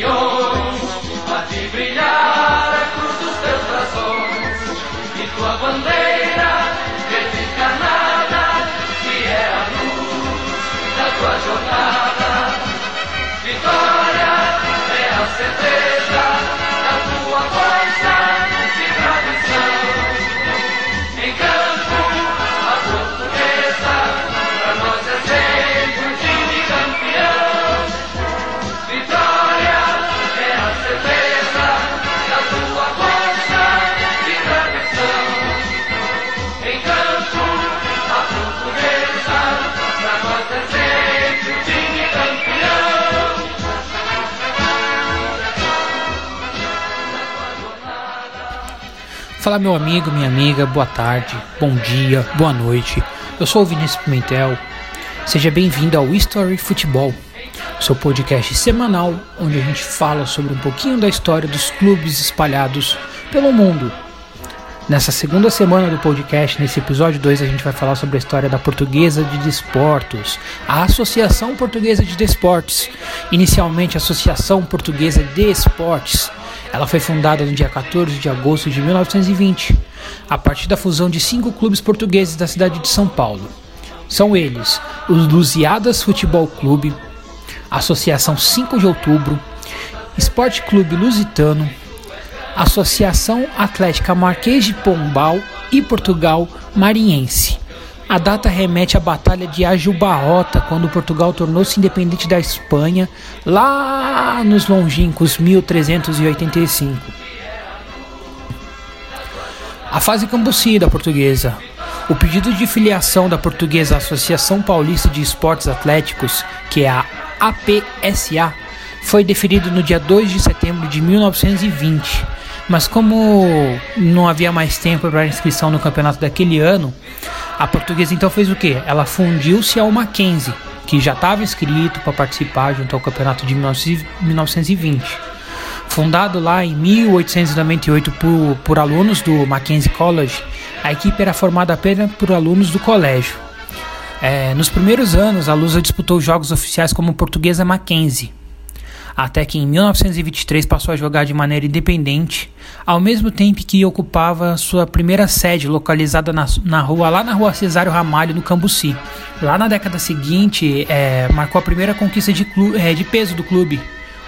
campeões, há de brilhar a cruz dos teus braços e tua bandeira verde encarnada, que é a luz da tua jornada. Vitória é a certeza Fala meu amigo, minha amiga, boa tarde, bom dia, boa noite. Eu sou o Vinícius Pimentel. Seja bem-vindo ao History Futebol, seu podcast semanal onde a gente fala sobre um pouquinho da história dos clubes espalhados pelo mundo. Nessa segunda semana do podcast, nesse episódio 2, a gente vai falar sobre a história da Portuguesa de Desportos, a Associação Portuguesa de Desportes, inicialmente Associação Portuguesa de Esportes. Ela foi fundada no dia 14 de agosto de 1920, a partir da fusão de cinco clubes portugueses da cidade de São Paulo. São eles os Lusiadas Futebol Clube, Associação 5 de Outubro, Esporte Clube Lusitano, Associação Atlética Marquês de Pombal e Portugal Mariense. A data remete à Batalha de Ajubarrota, quando Portugal tornou-se independente da Espanha, lá nos longínquos 1385. A fase cambuci da portuguesa. O pedido de filiação da portuguesa Associação Paulista de Esportes Atléticos, que é a APSA, foi deferido no dia 2 de setembro de 1920. Mas como não havia mais tempo para inscrição no campeonato daquele ano, a portuguesa então fez o que? Ela fundiu-se ao Mackenzie, que já estava inscrito para participar junto ao campeonato de 1920. Fundado lá em 1898 por, por alunos do Mackenzie College, a equipe era formada apenas por alunos do colégio. É, nos primeiros anos, a Lusa disputou jogos oficiais como Portuguesa Mackenzie, até que em 1923 passou a jogar de maneira independente, ao mesmo tempo que ocupava sua primeira sede localizada na, na rua lá na rua Cesário Ramalho no Cambuci. Lá na década seguinte, é, marcou a primeira conquista de, é, de peso do clube,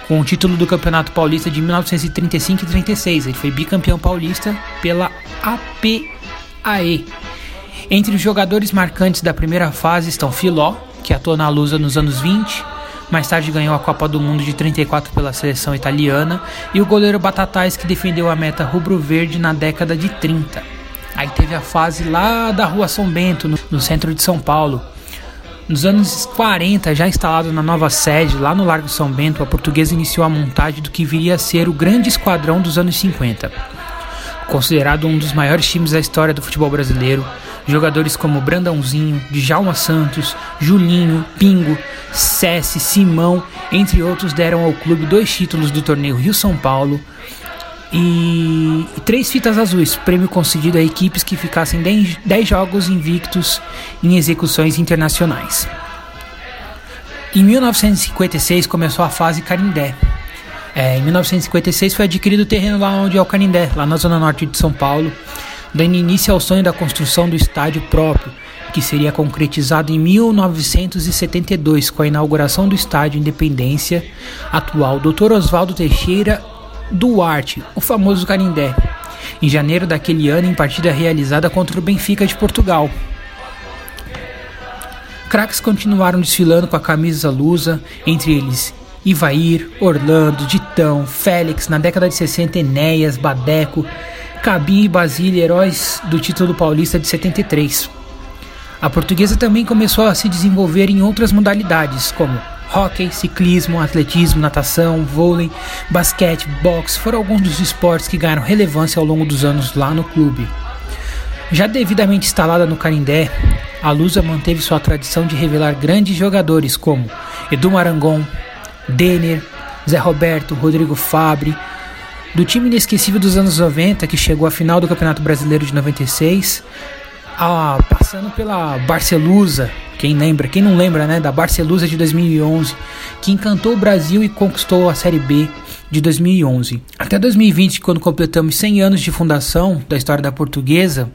com o título do Campeonato Paulista de 1935 e 36. Ele foi bicampeão paulista pela APAE. Entre os jogadores marcantes da primeira fase estão Filó, que atuou na Lusa nos anos 20, mais tarde ganhou a Copa do Mundo de 34 pela seleção italiana, e o goleiro Batatais, que defendeu a meta rubro-verde na década de 30. Aí teve a fase lá da Rua São Bento, no, centro de São Paulo. Nos anos 40, já instalado na nova sede, lá no Largo São Bento, a portuguesa iniciou a montagem do que viria a ser o grande esquadrão dos anos 50. Considerado um dos maiores times da história do futebol brasileiro, jogadores como Brandãozinho, Djalma Santos, Julinho, Pingo, Cessi, Simão, entre outros, deram ao clube dois títulos do torneio Rio-São Paulo e, e três fitas azuis, prêmio concedido a equipes que ficassem 10 jogos invictos em execuções internacionais. Em 1956 começou a fase Carindé. É, em 1956 foi adquirido o terreno lá onde é o Canindé, lá na zona norte de São Paulo, dando início ao sonho da construção do estádio próprio, que seria concretizado em 1972 com a inauguração do estádio Independência, atual Dr. Oswaldo Teixeira Duarte, o famoso Canindé, em janeiro daquele ano em partida realizada contra o Benfica de Portugal. Craques continuaram desfilando com a camisa lusa, entre eles Ivair, Orlando, Ditão, Félix, na década de 60 Enéas, Badeco, Cabim e Basília, heróis do título paulista de 73. A portuguesa também começou a se desenvolver em outras modalidades, como Hockey, ciclismo, atletismo, natação, vôlei, basquete, boxe foram alguns dos esportes que ganharam relevância ao longo dos anos lá no clube. Já devidamente instalada no Carindé, a Lusa manteve sua tradição de revelar grandes jogadores como Edu Marangon, Denner, Zé Roberto, Rodrigo Fabre, do time inesquecível dos anos 90 que chegou à final do Campeonato Brasileiro de 96, a, passando pela Barcelusa, quem lembra, quem não lembra, né, da Barcelusa de 2011, que encantou o Brasil e conquistou a Série B de 2011. Até 2020, quando completamos 100 anos de fundação da história da Portuguesa,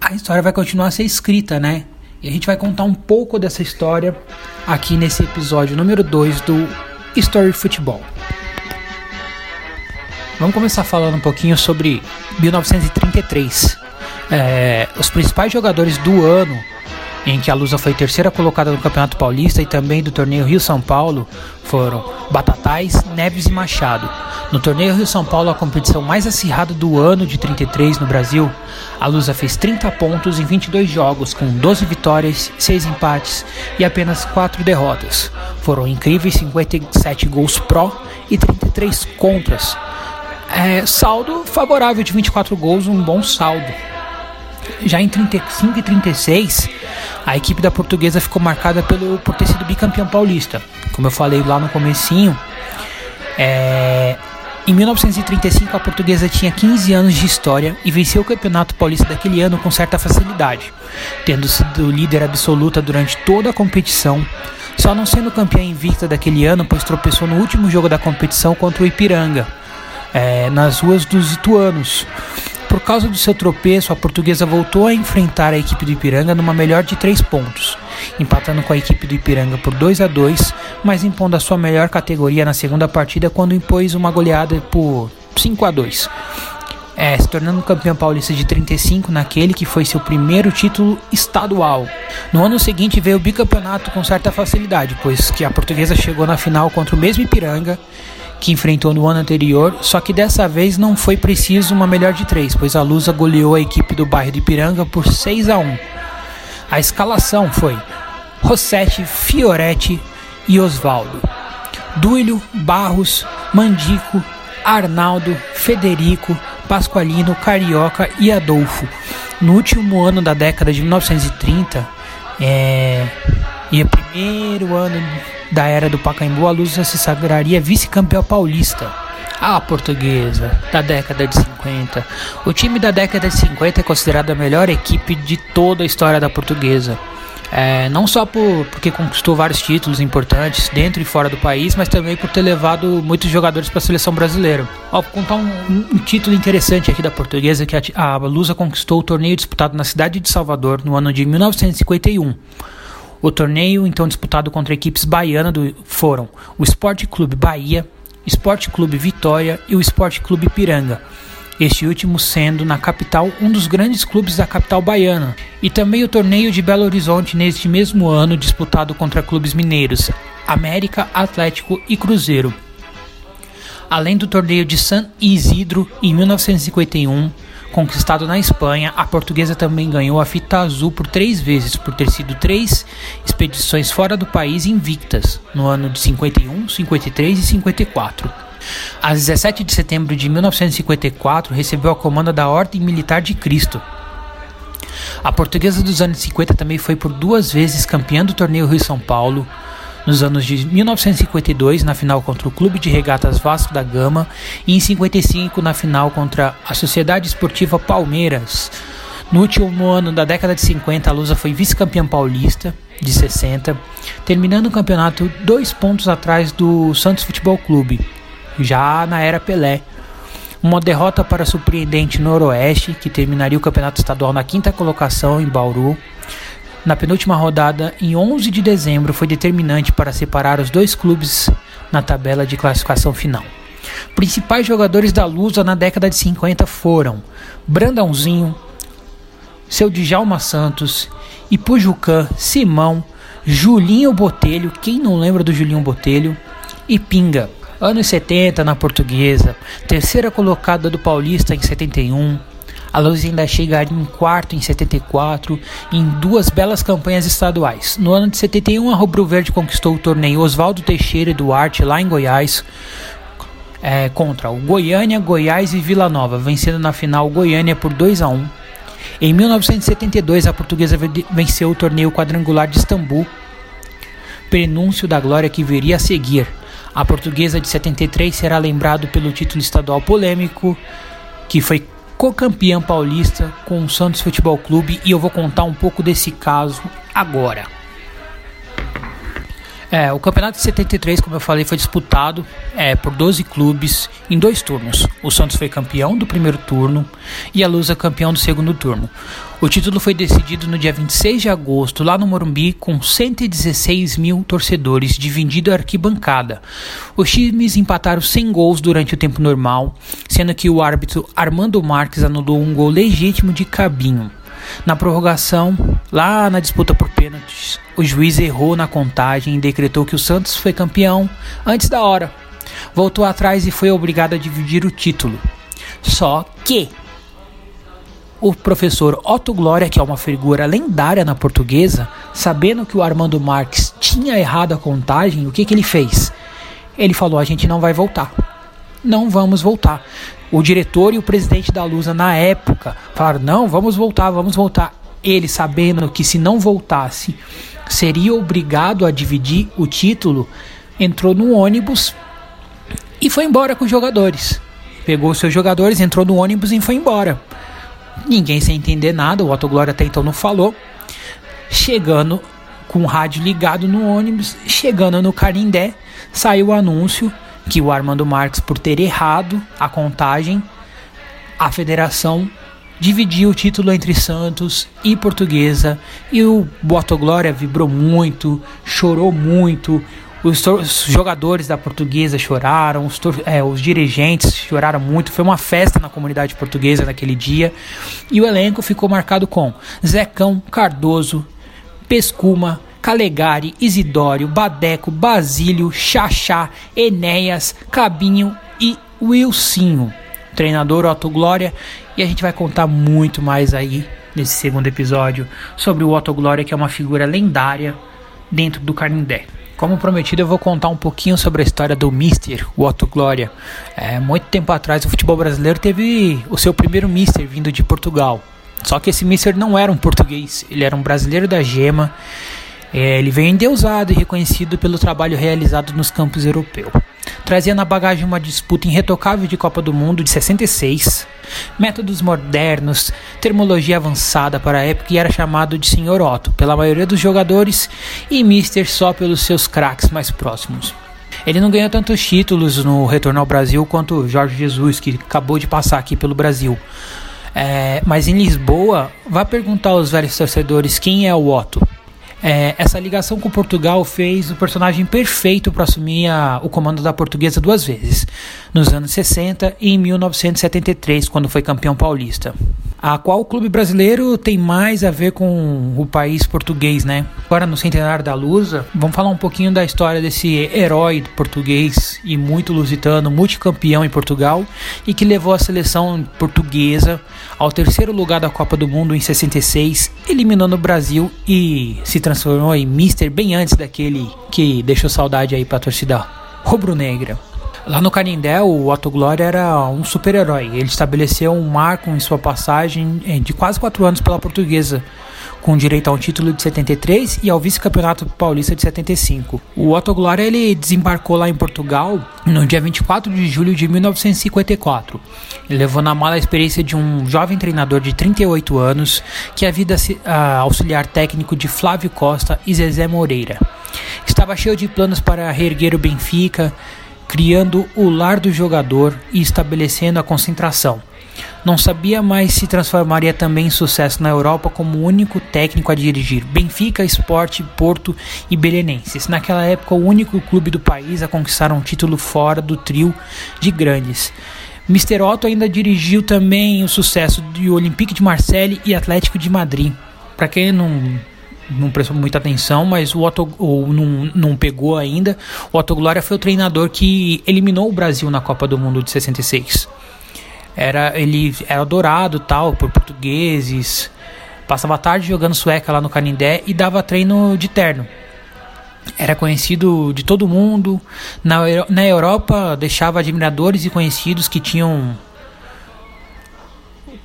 a história vai continuar a ser escrita, né? E a gente vai contar um pouco dessa história aqui nesse episódio número 2 do Story Futebol. Vamos começar falando um pouquinho sobre 1933. É, os principais jogadores do ano em que a Lusa foi terceira colocada no Campeonato Paulista e também do torneio Rio-São Paulo, foram Batatais, Neves e Machado. No torneio Rio-São Paulo, a competição mais acirrada do ano de 33 no Brasil, a Lusa fez 30 pontos em 22 jogos, com 12 vitórias, 6 empates e apenas 4 derrotas. Foram incríveis 57 gols pró e 33 contras. É, saldo favorável de 24 gols, um bom saldo. Já em 35 e 36, a equipe da portuguesa ficou marcada pelo, por ter sido bicampeão paulista. Como eu falei lá no comecinho, é, em 1935 a portuguesa tinha 15 anos de história e venceu o campeonato paulista daquele ano com certa facilidade, tendo sido líder absoluta durante toda a competição, só não sendo campeã invicta daquele ano, pois tropeçou no último jogo da competição contra o Ipiranga, é, nas ruas dos Ituanos, por causa do seu tropeço, a portuguesa voltou a enfrentar a equipe do Ipiranga numa melhor de 3 pontos, empatando com a equipe do Ipiranga por 2 a 2, mas impondo a sua melhor categoria na segunda partida quando impôs uma goleada por 5 a 2. É, se tornando campeão paulista de 35 naquele que foi seu primeiro título estadual. No ano seguinte veio o bicampeonato com certa facilidade, pois que a portuguesa chegou na final contra o mesmo Ipiranga que enfrentou no ano anterior, só que dessa vez não foi preciso uma melhor de três, pois a Lusa goleou a equipe do bairro de Ipiranga por 6 a 1. A escalação foi Rossetti, Fioretti e Osvaldo, Duílio, Barros, Mandico, Arnaldo, Federico, Pasqualino, Carioca e Adolfo. No último ano da década de 1930, é, e o primeiro ano da era do Pacaembu, a Lusa se sagraria vice-campeão paulista. A portuguesa, da década de 50. O time da década de 50 é considerado a melhor equipe de toda a história da portuguesa. É, não só por, porque conquistou vários títulos importantes dentro e fora do país, mas também por ter levado muitos jogadores para a seleção brasileira. Ó, vou contar um, um, título interessante aqui da portuguesa, que a, a Lusa conquistou o torneio disputado na cidade de Salvador no ano de 1951. O torneio, então disputado contra equipes baianas, do, foram o Esporte Clube Bahia, Esporte Clube Vitória e o Esporte Clube Piranga. Este último sendo na capital um dos grandes clubes da capital baiana, e também o torneio de Belo Horizonte neste mesmo ano disputado contra clubes mineiros, América, Atlético e Cruzeiro. Além do torneio de San Isidro em 1951, Conquistado na Espanha, a portuguesa também ganhou a fita azul por três vezes, por ter sido três expedições fora do país invictas, no ano de 51, 53 e 54. A 17 de setembro de 1954, recebeu a comanda da Ordem Militar de Cristo. A portuguesa dos anos 50 também foi por duas vezes campeã do torneio Rio São Paulo, nos anos de 1952 na final contra o Clube de Regatas Vasco da Gama e em 55 na final contra a Sociedade Esportiva Palmeiras. No último ano da década de 50, a Lusa foi vice-campeã paulista de 60, terminando o campeonato dois pontos atrás do Santos Futebol Clube, já na era Pelé. Uma derrota para surpreendente Noroeste, que terminaria o campeonato estadual na quinta colocação em Bauru. Na penúltima rodada, em 11 de dezembro, foi determinante para separar os dois clubes na tabela de classificação final. Principais jogadores da Lusa na década de 50 foram Brandãozinho, seu Djalma Santos, Ipujucã, Simão, Julinho Botelho, quem não lembra do Julinho Botelho, e Pinga. Anos 70 na portuguesa, terceira colocada do Paulista em 71. A Luz ainda chegaria em quarto em 74 em duas belas campanhas estaduais. No ano de 71, a Rubro Verde conquistou o torneio Oswaldo Teixeira e Duarte lá em Goiás, é, contra o Goiânia, Goiás e Vila Nova, vencendo na final Goiânia por 2 a 1 em 1972, a portuguesa venceu o torneio quadrangular de Istambul, prenúncio da glória que viria a seguir. A portuguesa de 73 será lembrado pelo título estadual polêmico, que foi co-campeã paulista com o Santos Futebol Clube, e eu vou contar um pouco desse caso agora. É, o campeonato de 73, como eu falei, foi disputado é, por 12 clubes em dois turnos. O Santos foi campeão do primeiro turno e a Lusa campeão do segundo turno. O título foi decidido no dia 26 de agosto, lá no Morumbi, com 116 mil torcedores, dividido a arquibancada. Os times empataram 100 gols durante o tempo normal, sendo que o árbitro Armando Marques anulou um gol legítimo de Cabinho. Na prorrogação, lá na disputa por pênaltis, o juiz errou na contagem e decretou que o Santos foi campeão antes da hora. Voltou atrás e foi obrigado a dividir o título. Só que o professor Otto Glória, que é uma figura lendária na portuguesa, sabendo que o Armando Marques tinha errado a contagem, o que, que ele fez? Ele falou: a gente não vai voltar. Não vamos voltar. O diretor e o presidente da Lusa na época falaram: não, vamos voltar, vamos voltar. Ele, sabendo que se não voltasse, seria obrigado a dividir o título, entrou no ônibus e foi embora com os jogadores. Pegou seus jogadores, entrou no ônibus e foi embora. Ninguém sem entender nada, o Otto Glória até então não falou. Chegando com o rádio ligado no ônibus, chegando no Carindé, saiu o anúncio que o Armando Marques, por ter errado a contagem, a federação dividiu o título entre Santos e Portuguesa e o Boto Glória vibrou muito, chorou muito. Os, os jogadores da Portuguesa choraram, os, é, os dirigentes choraram muito. Foi uma festa na comunidade portuguesa naquele dia. E o elenco ficou marcado com Zecão, Cardoso, Pescuma, Calegari, Isidório, Badeco, Basílio, Xaxá, Enéas, Cabinho e Wilsinho. Treinador Otto Glória. E a gente vai contar muito mais aí nesse segundo episódio sobre o Otto Glória, que é uma figura lendária dentro do Carindé. Como prometido, eu vou contar um pouquinho sobre a história do Mister, o Otto Glória. É, muito tempo atrás, o futebol brasileiro teve o seu primeiro Mister vindo de Portugal. Só que esse Mister não era um português, ele era um brasileiro da gema é, ele veio endeusado e reconhecido pelo trabalho realizado nos campos europeus. Trazia na bagagem uma disputa irretocável de Copa do Mundo de 66, métodos modernos, termologia avançada para a época e era chamado de Sr. Otto pela maioria dos jogadores e Mister só pelos seus craques mais próximos. Ele não ganhou tantos títulos no retorno ao Brasil quanto Jorge Jesus, que acabou de passar aqui pelo Brasil. É, mas em Lisboa, vá perguntar aos velhos torcedores quem é o Otto. É, essa ligação com Portugal fez o personagem perfeito para assumir a, o comando da portuguesa duas vezes, nos anos 60 e em 1973, quando foi campeão paulista. A qual clube brasileiro tem mais a ver com o país português, né? Agora no centenário da Lusa, vamos falar um pouquinho da história desse herói português e muito lusitano, multicampeão em Portugal e que levou a seleção portuguesa ao terceiro lugar da Copa do Mundo em 66, eliminando o Brasil e se transformou em Mister bem antes daquele que deixou saudade aí para a torcida rubro-negra. Lá no Canindé, o Otto Glória era um super-herói. Ele estabeleceu um marco em sua passagem eh, de quase quatro anos pela portuguesa, com direito ao título de 73 e ao vice-campeonato paulista de 75. O Otto Glória ele desembarcou lá em Portugal no dia 24 de julho de 1954. Ele levou na mala a experiência de um jovem treinador de 38 anos que havia vida auxiliar técnico de Flávio Costa e Zezé Moreira. Estava cheio de planos para reerguer o Benfica, criando o lar do jogador e estabelecendo a concentração. Não sabia mais se transformaria também em sucesso na Europa como único técnico a dirigir Benfica, Sport, Porto e Belenenses. Naquela época, o único clube do país a conquistar um título fora do trio de grandes. Mr. Otto ainda dirigiu também o sucesso do Olympique de Marseille e Atlético de Madrid. Para quem não não prestou muita atenção, mas o Otto ou não, não pegou ainda. O Otto Glória foi o treinador que eliminou o Brasil na Copa do Mundo de 66 era ele era adorado tal por portugueses. Passava a tarde jogando sueca lá no Canindé e dava treino de terno. Era conhecido de todo mundo. Na, na Europa deixava admiradores e conhecidos que tinham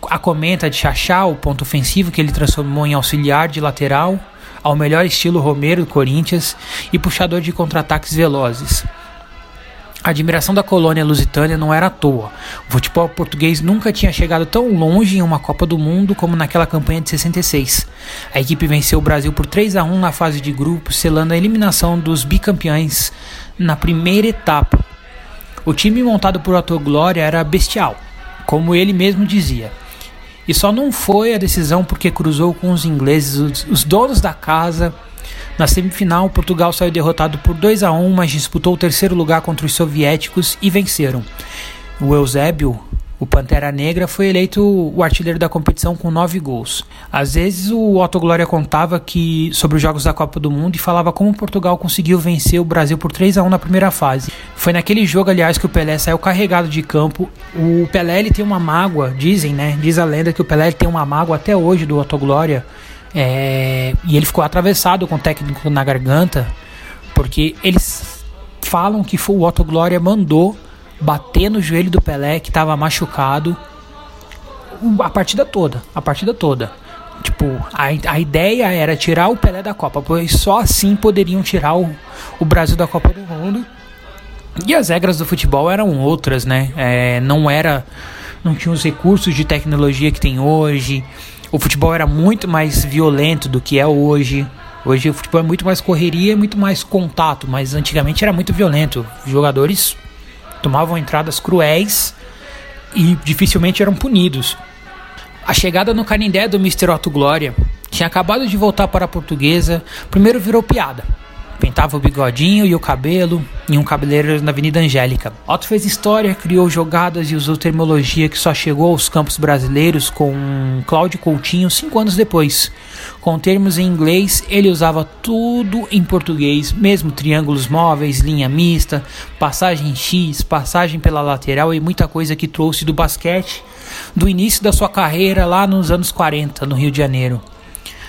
a comenta de Chachá, o ponto ofensivo que ele transformou em auxiliar de lateral, ao melhor estilo Romero do Corinthians e puxador de contra-ataques velozes. A admiração da colônia lusitânia não era à toa. O futebol português nunca tinha chegado tão longe em uma Copa do Mundo como naquela campanha de 66. A equipe venceu o Brasil por 3 a 1 na fase de grupos, selando a eliminação dos bicampeões na primeira etapa. O time montado por Otto Glória era bestial, como ele mesmo dizia. E só não foi a decisão porque cruzou com os ingleses, os donos da casa na semifinal, Portugal saiu derrotado por 2 a 1, mas disputou o terceiro lugar contra os soviéticos e venceram. O Eusébio, o Pantera Negra, foi eleito o artilheiro da competição com nove gols. Às vezes o Otto Glória contava que sobre os jogos da Copa do Mundo e falava como Portugal conseguiu vencer o Brasil por 3 a 1 na primeira fase. Foi naquele jogo, aliás, que o Pelé saiu carregado de campo. O Pelé ele tem uma mágoa, dizem, né? Diz a lenda que o Pelé tem uma mágoa até hoje do Otto Glória é, e ele ficou atravessado com o técnico na garganta, porque eles falam que foi o Otto Glória mandou bater no joelho do Pelé, que estava machucado, a partida toda. A partida toda. Tipo, a, a ideia era tirar o Pelé da Copa, pois só assim poderiam tirar o, o Brasil da Copa do Mundo. E as regras do futebol eram outras, né? É, não era. Não tinha os recursos de tecnologia que tem hoje o futebol era muito mais violento do que é hoje. Hoje o futebol é muito mais correria, muito mais contato, mas antigamente era muito violento. Os jogadores tomavam entradas cruéis e dificilmente eram punidos. A chegada no Canindé do Mr. Otto Glória tinha acabado de voltar para a portuguesa, primeiro virou piada. Pintava o bigodinho e o cabelo em um cabeleireiro na Avenida Angélica. Otto fez história, criou jogadas e usou terminologia que só chegou aos campos brasileiros com Cláudio Coutinho cinco anos depois. Com termos em inglês, ele usava tudo em português, mesmo triângulos móveis, linha mista, passagem X, passagem pela lateral e muita coisa que trouxe do basquete do início da sua carreira lá nos anos 40 no Rio de Janeiro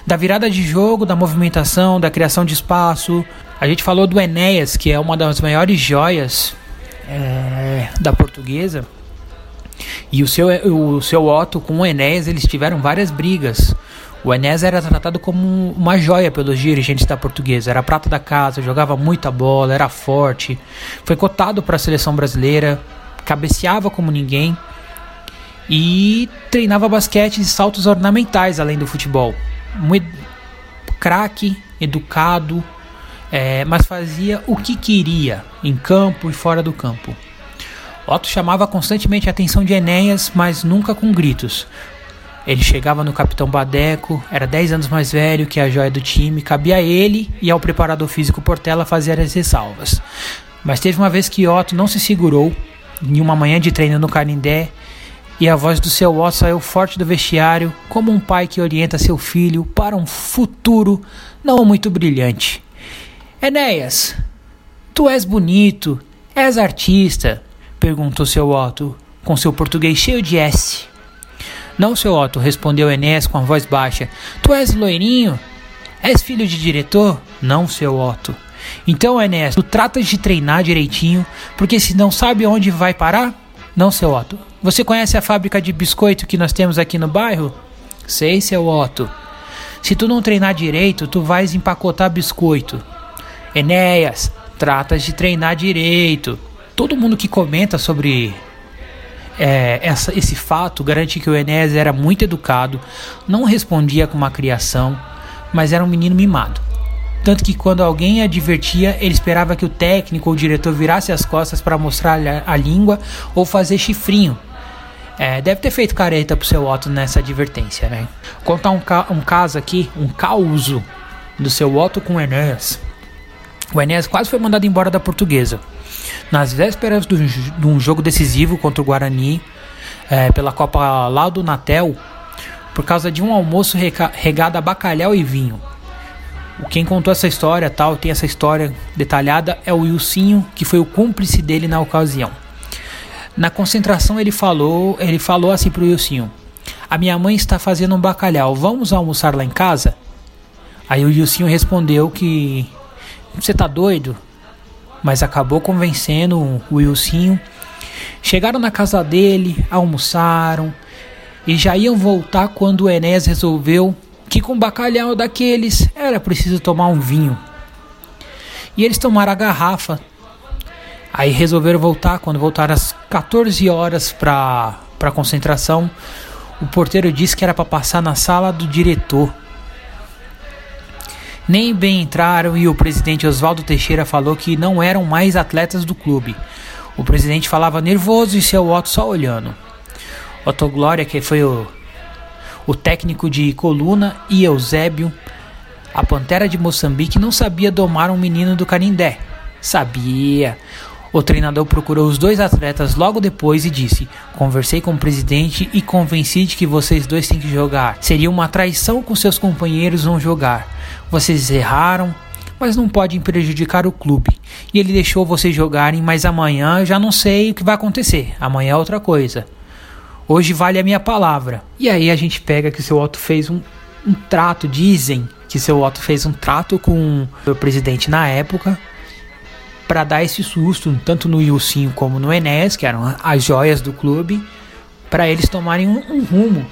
da virada de jogo, da movimentação, da criação de espaço. A gente falou do Enéas, que é uma das maiores joias é, da portuguesa. E o seu, o seu Otto com o Enéas, eles tiveram várias brigas. O Enéas era tratado como uma joia pelos dirigentes da portuguesa. Era prata da casa, jogava muita bola, era forte. Foi cotado para a seleção brasileira, cabeceava como ninguém. E treinava basquete e saltos ornamentais além do futebol ed craque, educado, é, mas fazia o que queria em campo e fora do campo. Otto chamava constantemente a atenção de Enéas, mas nunca com gritos. Ele chegava no capitão Badeco, era 10 anos mais velho que a joia do time, cabia a ele e ao preparador físico Portela fazer as ressalvas. Mas teve uma vez que Otto não se segurou, em uma manhã de treino no Canindé, e a voz do seu Otto saiu forte do vestiário, como um pai que orienta seu filho para um futuro não muito brilhante. Enéas, tu és bonito, és artista? perguntou seu Otto, com seu português cheio de S. Não, seu Otto, respondeu Enéas com a voz baixa. Tu és loirinho? És filho de diretor? Não, seu Otto. Então, Enéas, tu tratas de treinar direitinho, porque se não sabe onde vai parar? Não, seu Otto. Você conhece a fábrica de biscoito que nós temos aqui no bairro? Sei, seu Otto. Se tu não treinar direito, tu vais empacotar biscoito. Enéas, tratas de treinar direito. Todo mundo que comenta sobre é, essa, esse fato garante que o Enéas era muito educado, não respondia com uma criação, mas era um menino mimado. Tanto que quando alguém advertia, ele esperava que o técnico ou o diretor virasse as costas para mostrar a língua ou fazer chifrinho. É, deve ter feito careta pro seu Otto nessa advertência, né? Contar um, ca um caso aqui, um causo do seu Otto com o Enéas. O Enéas quase foi mandado embora da portuguesa. Nas vésperas de um jogo decisivo contra o Guarani, é, pela Copa lá do Natel, por causa de um almoço regado a bacalhau e vinho. Quem contou essa história, tal, tem essa história detalhada, é o Wilsinho, que foi o cúmplice dele na ocasião. Na concentração ele falou, ele falou assim pro Wilsinho: "A minha mãe está fazendo um bacalhau, vamos almoçar lá em casa?" Aí o Wilsinho respondeu que você tá doido? Mas acabou convencendo o Wilsinho. Chegaram na casa dele, almoçaram e já iam voltar quando o Enéas resolveu que com bacalhau daqueles era preciso tomar um vinho. E eles tomaram a garrafa. Aí resolveram voltar. Quando voltaram às 14 horas para a concentração, o porteiro disse que era para passar na sala do diretor. Nem bem entraram e o presidente Oswaldo Teixeira falou que não eram mais atletas do clube. O presidente falava nervoso e seu Otto só olhando. Otto Glória, que foi o o técnico de coluna e Eusébio, a pantera de Moçambique, não sabia domar um menino do Canindé. Sabia. O treinador procurou os dois atletas logo depois e disse: Conversei com o presidente e convenci de que vocês dois têm que jogar. Seria uma traição com seus companheiros não jogar. Vocês erraram, mas não podem prejudicar o clube. E ele deixou vocês jogarem, mas amanhã eu já não sei o que vai acontecer. Amanhã é outra coisa. Hoje vale a minha palavra. E aí a gente pega que o seu Otto fez um, um trato, dizem que seu Otto fez um trato com o presidente na época para dar esse susto, tanto no Ilcinho como no Enes, que eram as joias do clube, para eles tomarem um, um, rumo.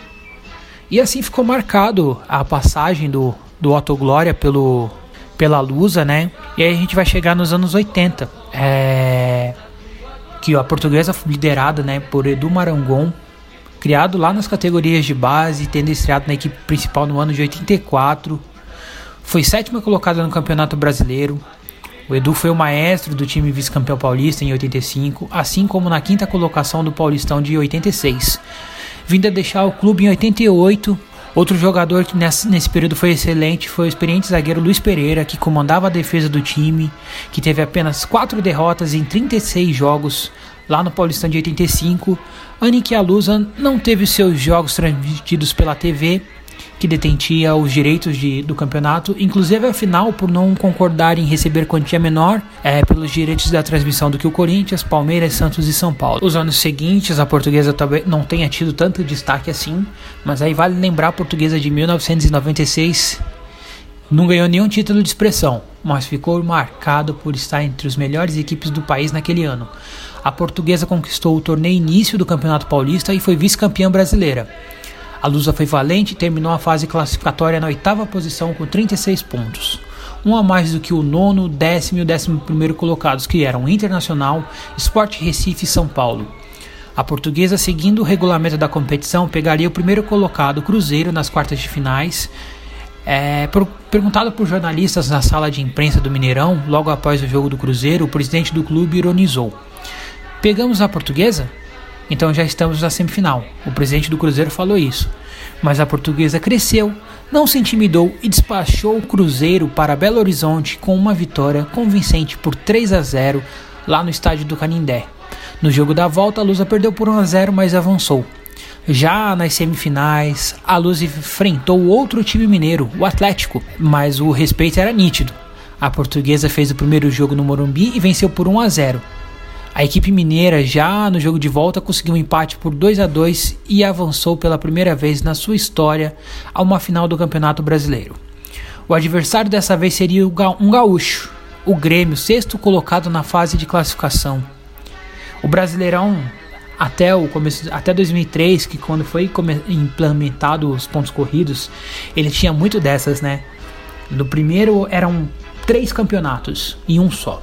E assim ficou marcado a passagem do, do Otto Glória pelo, pela Lusa, né? E aí a gente vai chegar nos anos 80. É, que a portuguesa liderada né, por Edu Marangon criado lá nas categorias de base, tendo estreado na equipe principal no ano de 84. Foi sétima colocada no Campeonato Brasileiro. O Edu foi o maestro do time vice-campeão paulista em 85, assim como na quinta colocação do Paulistão de 86. Vindo a deixar o clube em 88. Outro jogador que nesse, período foi excelente foi o experiente zagueiro Luiz Pereira, que comandava a defesa do time, que teve apenas 4 derrotas em 36 jogos lá no Paulistão de 85, ano em que a Lusa não teve seus jogos transmitidos pela TV, que detentia os direitos de, do campeonato, inclusive a final por não concordar em receber quantia menor é, pelos direitos da transmissão do que o Corinthians, Palmeiras, Santos e São Paulo. Os anos seguintes a portuguesa também não tenha tido tanto destaque assim, mas aí vale lembrar a portuguesa de 1996 não ganhou nenhum título de expressão, mas ficou marcado por estar entre as melhores equipes do país naquele ano. A portuguesa conquistou o torneio início do Campeonato Paulista e foi vice-campeã brasileira. A Lusa foi valente e terminou a fase classificatória na oitava posição com 36 pontos. Um a mais do que o nono, décimo e o décimo primeiro colocados, que eram Internacional, Sport Recife e São Paulo. A portuguesa, seguindo o regulamento da competição, pegaria o primeiro colocado, Cruzeiro, nas quartas de finais é, por, perguntado por jornalistas na sala de imprensa do Mineirão, logo após o jogo do Cruzeiro, o presidente do clube ironizou: Pegamos a portuguesa? Então já estamos na semifinal. O presidente do Cruzeiro falou isso. Mas a portuguesa cresceu, não se intimidou e despachou o Cruzeiro para Belo Horizonte com uma vitória convincente por 3 a 0 lá no estádio do Canindé. No jogo da volta, a Lusa perdeu por 1 a 0, mas avançou. Já nas semifinais, a Luz enfrentou outro time mineiro, o Atlético, mas o respeito era nítido. A portuguesa fez o primeiro jogo no Morumbi e venceu por 1 a 0. A equipe mineira, já no jogo de volta, conseguiu um empate por 2 a 2 e avançou pela primeira vez na sua história a uma final do Campeonato Brasileiro. O adversário dessa vez seria um gaúcho, o Grêmio, sexto colocado na fase de classificação. O Brasileirão até o começo, até 2003, que quando foi implementado os pontos corridos, ele tinha muito dessas, né? No primeiro eram três campeonatos em um só.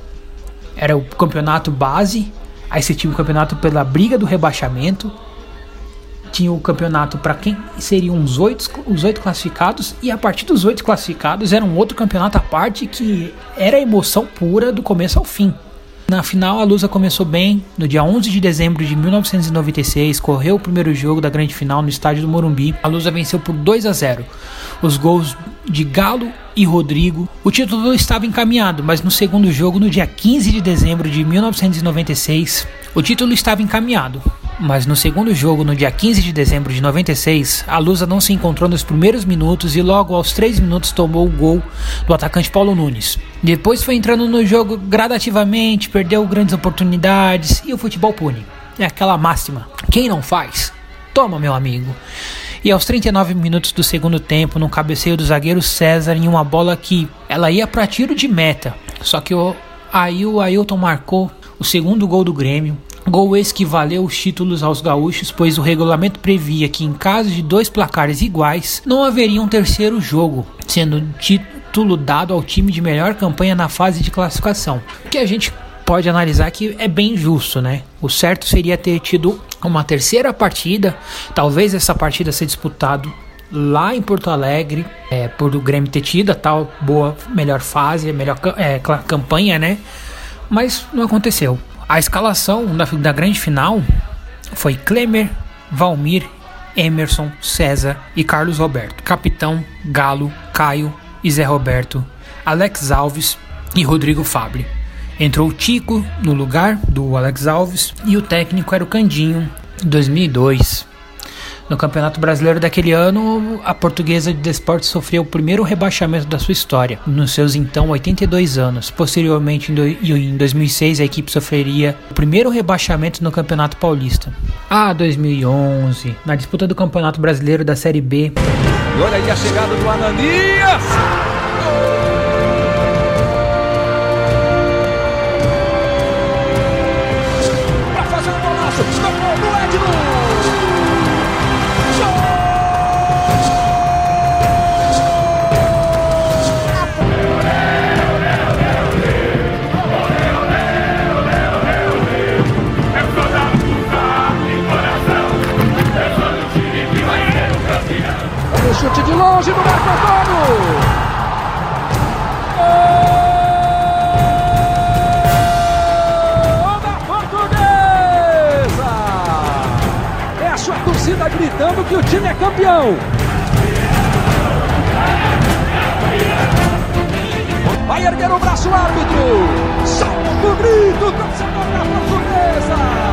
Era o campeonato base, aí você tinha o campeonato pela briga do rebaixamento, tinha o campeonato para quem seriam os oito, os oito classificados, e a partir dos oito classificados era um outro campeonato à parte que era emoção pura do começo ao fim. Na final, a Lusa começou bem. No dia 11 de dezembro de 1996, correu o primeiro jogo da grande final no estádio do Morumbi. A Lusa venceu por 2 a 0. Os gols de Galo e Rodrigo. O título estava encaminhado, mas no segundo jogo, no dia 15 de dezembro de 1996, o título estava encaminhado. Mas no segundo jogo, no dia 15 de dezembro de 96, a Lusa não se encontrou nos primeiros minutos e logo aos 3 minutos tomou o gol do atacante Paulo Nunes. Depois foi entrando no jogo gradativamente, perdeu grandes oportunidades e o futebol pune. É aquela máxima: quem não faz, toma, meu amigo. E aos 39 minutos do segundo tempo, no cabeceio do zagueiro César em uma bola que ela ia para tiro de meta. Só que o, aí o Ailton marcou o segundo gol do Grêmio Gol esse que valeu os títulos aos gaúchos, pois o regulamento previa que em caso de dois placares iguais, não haveria um terceiro jogo, sendo título dado ao time de melhor campanha na fase de classificação. O que a gente pode analisar que é bem justo, né? O certo seria ter tido uma terceira partida, talvez essa partida ser disputado lá em Porto Alegre, é, por o Grêmio ter tido a tal boa, melhor fase, melhor é, campanha, né? Mas não aconteceu. A escalação da, da grande final foi Klemer, Valmir, Emerson, César e Carlos Roberto. Capitão, Galo, Caio e Zé Roberto, Alex Alves e Rodrigo Fabre. Entrou Tico no lugar do Alex Alves e o técnico era o Candinho, 2002. No Campeonato Brasileiro daquele ano, a Portuguesa de Desportes sofreu o primeiro rebaixamento da sua história, nos seus então 82 anos. Posteriormente, em 2006, a equipe sofreria o primeiro rebaixamento no Campeonato Paulista. Ah, 2011, na disputa do Campeonato Brasileiro da Série B. E olha aí a chegada do Ananias! Para chute de longe do Marco Antônio. É a sua torcida gritando que o time é campeão. Vai erguer o braço árbitro. Solta o grito, torcedor da Portuguesa.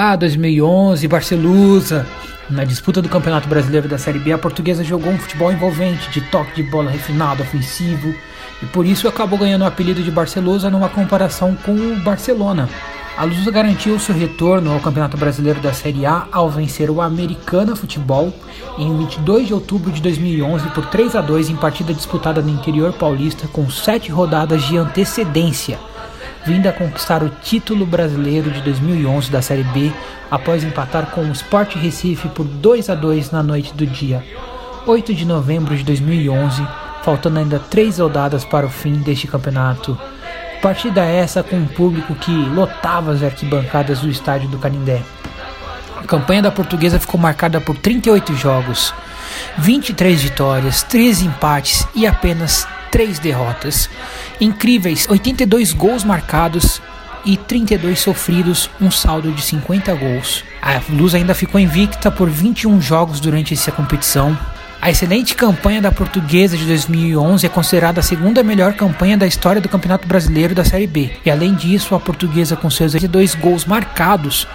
Ah, 2011, Barcelusa. Na disputa do Campeonato Brasileiro da Série B, a portuguesa jogou um futebol envolvente, de toque de bola refinado, ofensivo, e por isso acabou ganhando o apelido de Barcelusa numa comparação com o Barcelona. A Lusa garantiu seu retorno ao Campeonato Brasileiro da Série A ao vencer o Americana Futebol em 22 de outubro de 2011 por 3 a 2 em partida disputada no interior paulista com sete rodadas de antecedência vinda a conquistar o título brasileiro de 2011 da Série B após empatar com o Sport Recife por 2 a 2 na noite do dia 8 de novembro de 2011, faltando ainda três rodadas para o fim deste campeonato. Partida essa com um público que lotava as arquibancadas do estádio do Canindé. A campanha da portuguesa ficou marcada por 38 jogos, 23 vitórias, 13 empates e apenas 3 derrotas. Incríveis 82 gols marcados e 32 sofridos, um saldo de 50 gols. A Luz ainda ficou invicta por 21 jogos durante essa competição. A excelente campanha da Portuguesa de 2011 é considerada a segunda melhor campanha da história do Campeonato Brasileiro da Série B. E além disso, a Portuguesa com seus 82 gols marcados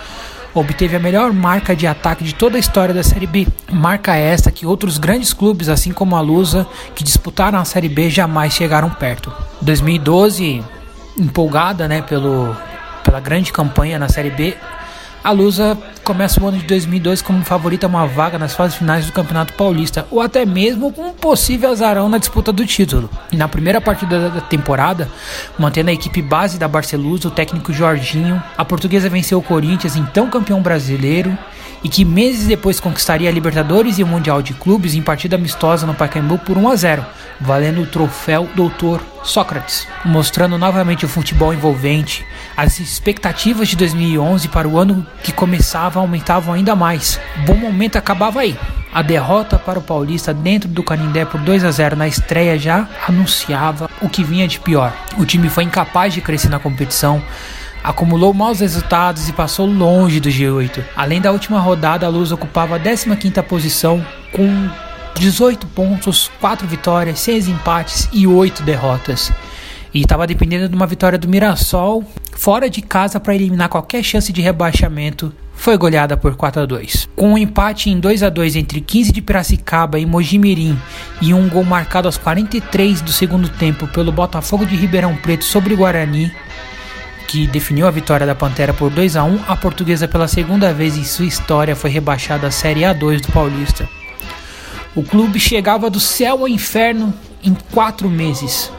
obteve a melhor marca de ataque de toda a história da Série B. Marca esta que outros grandes clubes, assim como a Lusa, que disputaram a Série B, jamais chegaram perto. 2012, empolgada né, pelo, pela grande campanha na Série B, a Lusa começa o ano de 2002 como favorita a uma vaga nas fases finais do Campeonato Paulista, ou até mesmo com um possível azarão na disputa do título. E na primeira partida da temporada, mantendo a equipe base da Barcelusa, o técnico Jorginho, a portuguesa venceu o Corinthians, então campeão brasileiro, e que meses depois conquistaria a Libertadores e o Mundial de Clubes em partida amistosa no Pacaembu por 1 a 0, valendo o troféu Doutor Sócrates, mostrando novamente o futebol envolvente. As expectativas de 2011 para o ano que começava aumentavam ainda mais. Bom momento acabava aí. A derrota para o Paulista dentro do Canindé por 2 a 0 na estreia já anunciava o que vinha de pior. O time foi incapaz de crescer na competição acumulou maus resultados e passou longe do G8. Além da última rodada, a Luz ocupava a 15ª posição com 18 pontos, 4 vitórias, 6 empates e 8 derrotas. E estava dependendo de uma vitória do Mirassol fora de casa para eliminar qualquer chance de rebaixamento. Foi goleada por 4 a 2. Com um empate em 2 a 2 entre 15 de Piracicaba e Mojimirim e um gol marcado aos 43 do segundo tempo pelo Botafogo de Ribeirão Preto sobre o Guarani, que definiu a vitória da Pantera por 2 a 1, a portuguesa pela segunda vez em sua história foi rebaixada à Série A2 do Paulista. O clube chegava do céu ao inferno em quatro meses.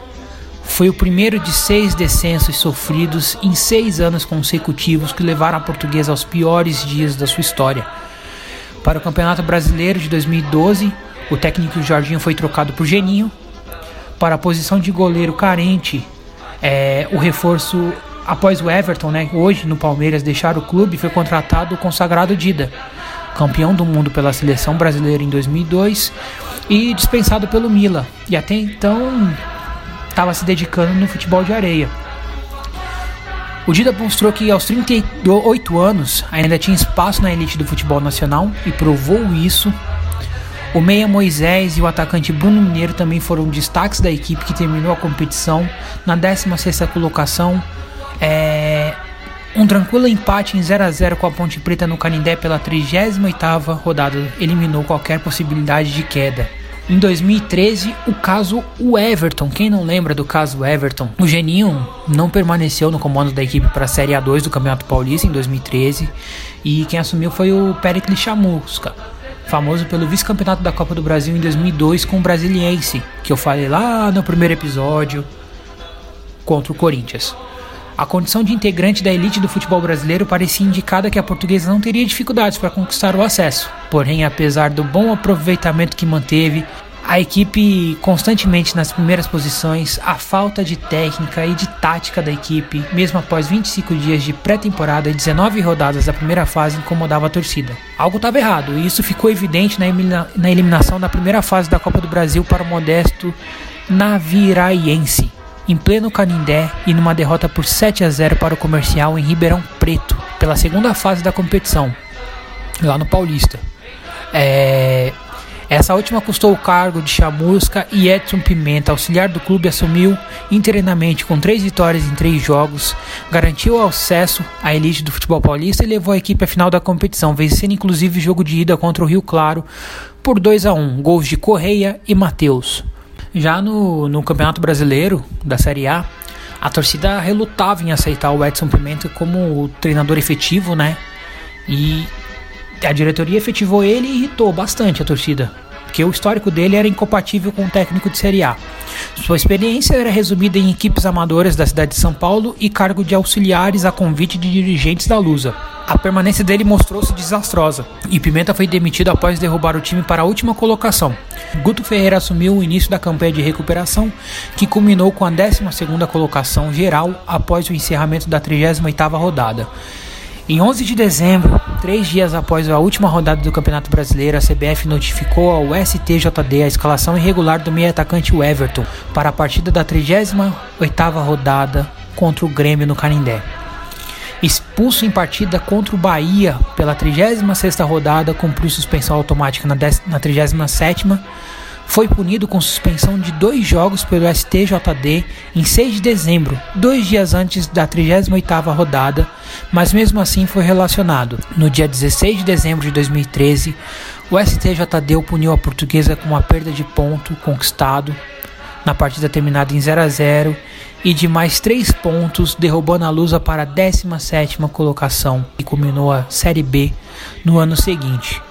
Foi o primeiro de seis descensos sofridos em seis anos consecutivos que levaram a portuguesa aos piores dias da sua história. Para o Campeonato Brasileiro de 2012, o técnico Jorginho foi trocado por Geninho. Para a posição de goleiro carente, é, o reforço após o Everton, né, hoje no Palmeiras, deixar o clube, foi contratado o consagrado Dida, campeão do mundo pela seleção brasileira em 2002 e dispensado pelo Mila. E até então estava se dedicando no futebol de areia. O Dida mostrou que aos 38 anos ainda tinha espaço na elite do futebol nacional e provou isso. O meia Moisés e o atacante Bruno Mineiro também foram destaques da equipe que terminou a competição na 16ª colocação é, um tranquilo empate em 0 a 0 com a Ponte Preta no Canindé pela 38ª rodada eliminou qualquer possibilidade de queda. Em 2013, o caso o Everton. Quem não lembra do caso Everton? O Geninho não permaneceu no comando da equipe para a Série A2 do Campeonato Paulista em 2013 e quem assumiu foi o Pericles Chamusca, famoso pelo vice-campeonato da Copa do Brasil em 2002 com o Brasiliense, que eu falei lá no primeiro episódio contra o Corinthians. A condição de integrante da elite do futebol brasileiro parecia indicada que a portuguesa não teria dificuldades para conquistar o acesso. Porém, apesar do bom aproveitamento que manteve, a equipe constantemente nas primeiras posições, a falta de técnica e de tática da equipe, mesmo após 25 dias de pré-temporada e 19 rodadas da primeira fase, incomodava a torcida. Algo estava errado e isso ficou evidente na, elimina na eliminação da primeira fase da Copa do Brasil para o modesto Naviraiense em pleno Canindé e numa derrota por 7 a 0 para o Comercial em Ribeirão Preto, pela segunda fase da competição, lá no Paulista. É... Essa última custou o cargo de Chamusca e Edson Pimenta, auxiliar do clube, assumiu inteiramente com três vitórias em três jogos, garantiu o acesso à elite do futebol paulista e levou a equipe à final da competição, vencendo inclusive o jogo de ida contra o Rio Claro por 2 a 1 gols de Correia e Matheus. Já no, no Campeonato Brasileiro da Série A, a torcida relutava em aceitar o Edson Pimenta como treinador efetivo, né? E a diretoria efetivou ele e irritou bastante a torcida, porque o histórico dele era incompatível com o técnico de Série A. Sua experiência era resumida em equipes amadoras da cidade de São Paulo e cargo de auxiliares a convite de dirigentes da Lusa. A permanência dele mostrou-se desastrosa e Pimenta foi demitido após derrubar o time para a última colocação. Guto Ferreira assumiu o início da campanha de recuperação, que culminou com a 12ª colocação geral após o encerramento da 38ª rodada. Em 11 de dezembro, três dias após a última rodada do Campeonato Brasileiro, a CBF notificou ao STJD a escalação irregular do meio atacante Everton para a partida da 38ª rodada contra o Grêmio no Canindé. Expulso em partida contra o Bahia pela 36ª rodada, cumpriu suspensão automática na, na 37ª, foi punido com suspensão de dois jogos pelo STJD em 6 de dezembro, dois dias antes da 38ª rodada, mas mesmo assim foi relacionado. No dia 16 de dezembro de 2013, o STJD puniu a portuguesa com uma perda de ponto conquistado na partida terminada em 0 a 0 e de mais 3 pontos, derrubando a Lusa para a 17ª colocação e culminou a Série B no ano seguinte.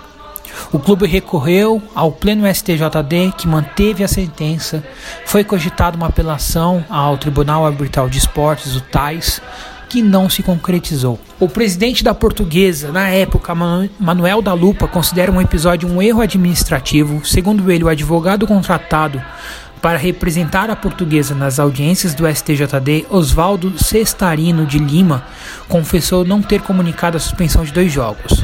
O clube recorreu ao pleno STJD, que manteve a sentença. Foi cogitada uma apelação ao Tribunal Arbitral de Esportes, o TAIS, que não se concretizou. O presidente da Portuguesa, na época, Manuel da Lupa, considera um episódio um erro administrativo. Segundo ele, o advogado contratado para representar a portuguesa nas audiências do STJD, Oswaldo Cestarino de Lima confessou não ter comunicado a suspensão de dois jogos.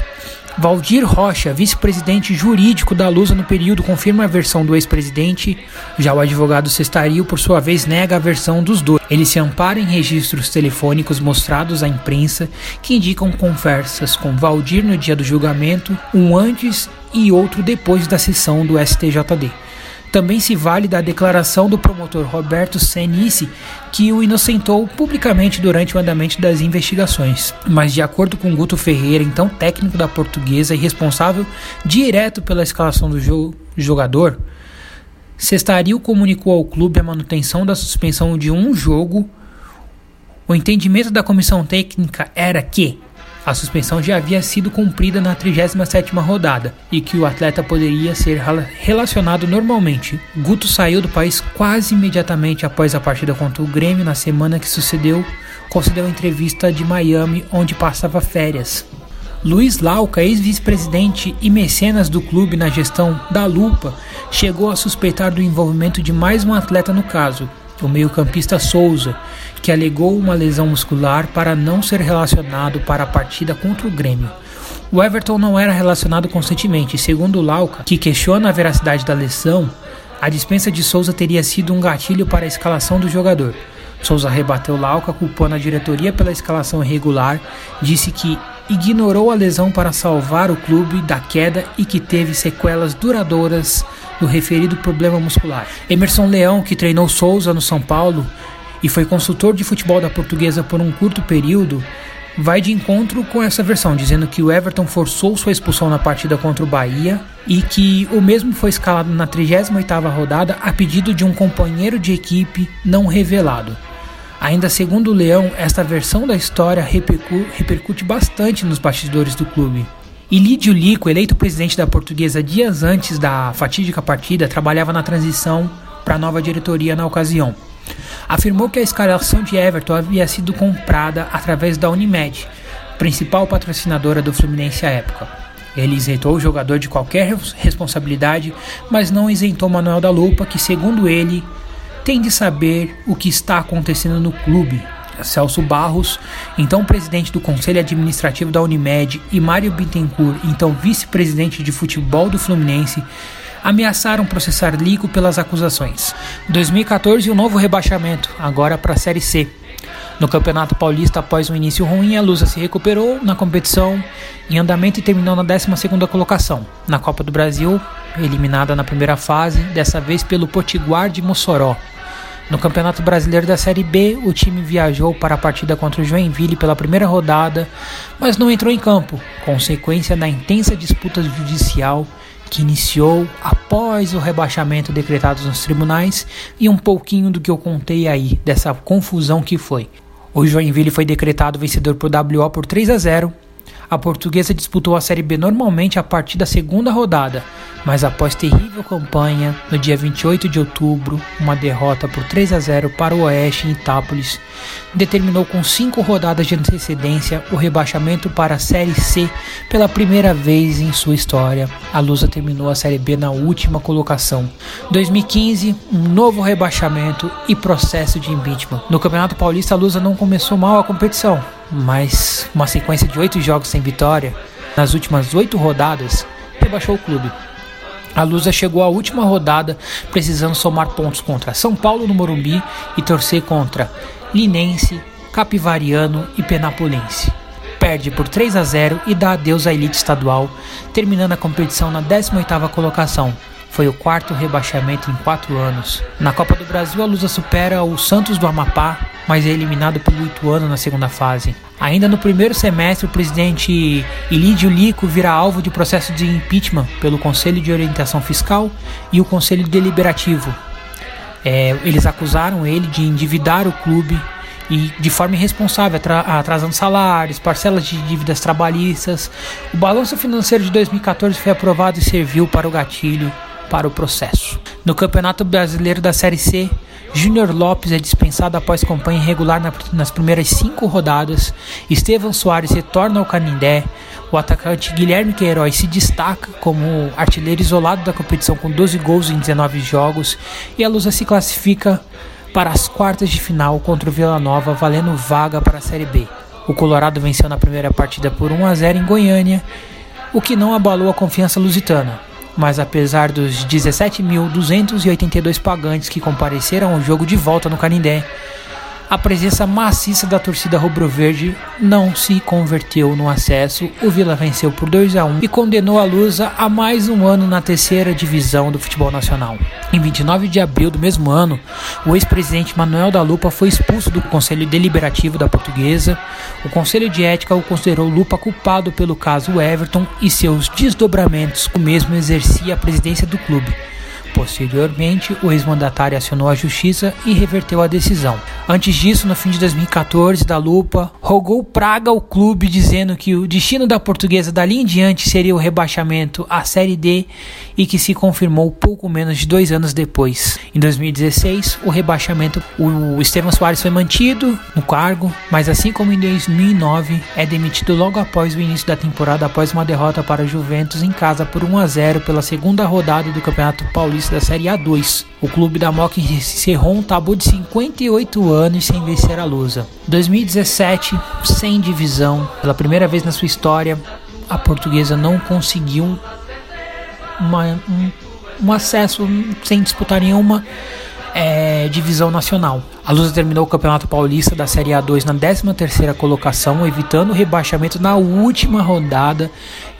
Valdir Rocha, vice-presidente jurídico da Lusa no período, confirma a versão do ex-presidente. Já o advogado Cestario, por sua vez, nega a versão dos dois. Ele se ampara em registros telefônicos mostrados à imprensa que indicam conversas com Valdir no dia do julgamento, um antes e outro depois da sessão do STJD. Também se vale da declaração do promotor Roberto Senice, que o inocentou publicamente durante o andamento das investigações. Mas, de acordo com Guto Ferreira, então técnico da portuguesa e responsável direto pela escalação do jo jogador, Cestario comunicou ao clube a manutenção da suspensão de um jogo. O entendimento da comissão técnica era que a suspensão já havia sido cumprida na 37ª rodada e que o atleta poderia ser relacionado normalmente. Guto saiu do país quase imediatamente após a partida contra o Grêmio na semana que sucedeu, concedeu entrevista de Miami onde passava férias. Luiz Lauca, ex-vice-presidente e mecenas do clube na gestão da Lupa, chegou a suspeitar do envolvimento de mais um atleta no caso, o meio-campista Souza, que alegou uma lesão muscular para não ser relacionado para a partida contra o Grêmio. O Everton não era relacionado constantemente, segundo Lauca, que questiona a veracidade da lesão, a dispensa de Souza teria sido um gatilho para a escalação do jogador. Souza rebateu Lauca, culpando a diretoria pela escalação irregular, disse que ignorou a lesão para salvar o clube da queda e que teve sequelas duradouras do referido problema muscular. Emerson Leão, que treinou Souza no São Paulo, e foi consultor de futebol da portuguesa por um curto período, vai de encontro com essa versão, dizendo que o Everton forçou sua expulsão na partida contra o Bahia e que o mesmo foi escalado na 38ª rodada a pedido de um companheiro de equipe não revelado. Ainda segundo o Leão, esta versão da história repercu repercute bastante nos bastidores do clube. E Lídio Lico, eleito presidente da Portuguesa dias antes da fatídica partida, trabalhava na transição para a nova diretoria na ocasião afirmou que a escalação de Everton havia sido comprada através da Unimed, principal patrocinadora do Fluminense à época. Ele isentou o jogador de qualquer responsabilidade, mas não isentou Manuel da Lupa, que, segundo ele, tem de saber o que está acontecendo no clube. Celso Barros, então presidente do Conselho Administrativo da Unimed, e Mário Bittencourt, então vice-presidente de futebol do Fluminense, ameaçaram processar Lico pelas acusações. 2014, o um novo rebaixamento, agora para a Série C. No Campeonato Paulista, após um início ruim, a Lusa se recuperou na competição em andamento e terminou na 12ª colocação. Na Copa do Brasil, eliminada na primeira fase, dessa vez pelo Potiguar de Mossoró. No Campeonato Brasileiro da Série B, o time viajou para a partida contra o Joinville pela primeira rodada, mas não entrou em campo, consequência da intensa disputa judicial que iniciou após o rebaixamento decretado nos tribunais e um pouquinho do que eu contei aí, dessa confusão que foi. O Joinville foi decretado vencedor por WO por 3 a 0 a portuguesa disputou a Série B normalmente a partir da segunda rodada, mas após terrível campanha, no dia 28 de outubro, uma derrota por 3 a 0 para o Oeste em Itápolis, determinou com cinco rodadas de antecedência o rebaixamento para a Série C pela primeira vez em sua história. A Lusa terminou a Série B na última colocação. 2015, um novo rebaixamento e processo de impeachment. No Campeonato Paulista, a Lusa não começou mal a competição, mas uma sequência de oito jogos sem vitória nas últimas oito rodadas rebaixou o clube. A Lusa chegou à última rodada precisando somar pontos contra São Paulo no Morumbi e torcer contra Linense, Capivariano e Penapolense. Perde por 3 a 0 e dá adeus à elite estadual, terminando a competição na 18ª colocação, foi o quarto rebaixamento em quatro anos. Na Copa do Brasil, a Lusa supera o Santos do Amapá, mas é eliminado pelo Ituano na segunda fase. Ainda no primeiro semestre, o presidente Ilídio Lico vira alvo de processo de impeachment pelo Conselho de Orientação Fiscal e o Conselho Deliberativo. É, eles acusaram ele de endividar o clube e de forma irresponsável, atrasando salários, parcelas de dívidas trabalhistas. O balanço financeiro de 2014 foi aprovado e serviu para o gatilho para o processo. No Campeonato Brasileiro da Série C, Júnior Lopes é dispensado após campanha irregular nas primeiras cinco rodadas. Estevam Soares retorna ao Canindé. O atacante Guilherme Queiroz se destaca como artilheiro isolado da competição com 12 gols em 19 jogos. E a Lusa se classifica para as quartas de final contra o Vila Nova, valendo vaga para a Série B. O Colorado venceu na primeira partida por 1 a 0 em Goiânia, o que não abalou a confiança lusitana mas apesar dos 17.282 pagantes que compareceram ao jogo de volta no Canindé, a presença maciça da torcida rubro-verde não se converteu no acesso. O Vila venceu por 2 a 1 e condenou a Lusa a mais um ano na terceira divisão do futebol nacional. Em 29 de abril do mesmo ano, o ex-presidente Manuel da Lupa foi expulso do Conselho Deliberativo da Portuguesa. O Conselho de Ética o considerou Lupa culpado pelo caso Everton e seus desdobramentos. O mesmo exercia a presidência do clube. Posteriormente, o ex-mandatário acionou a justiça e reverteu a decisão. Antes disso, no fim de 2014, da Lupa rogou praga ao clube dizendo que o destino da portuguesa dali em diante seria o rebaixamento à Série D e que se confirmou pouco menos de dois anos depois. Em 2016, o rebaixamento, o Estevam Soares foi mantido no cargo, mas assim como em 2009, é demitido logo após o início da temporada após uma derrota para a Juventus em casa por 1 a 0 pela segunda rodada do Campeonato Paulista da Série A2. O clube da Moca encerrou um tabu de 58 anos sem vencer a Lusa. 2017, sem divisão, pela primeira vez na sua história, a portuguesa não conseguiu uma, um, um acesso sem disputar nenhuma é, divisão nacional. A Lusa terminou o Campeonato Paulista da Série A2 na 13ª colocação, evitando o rebaixamento na última rodada,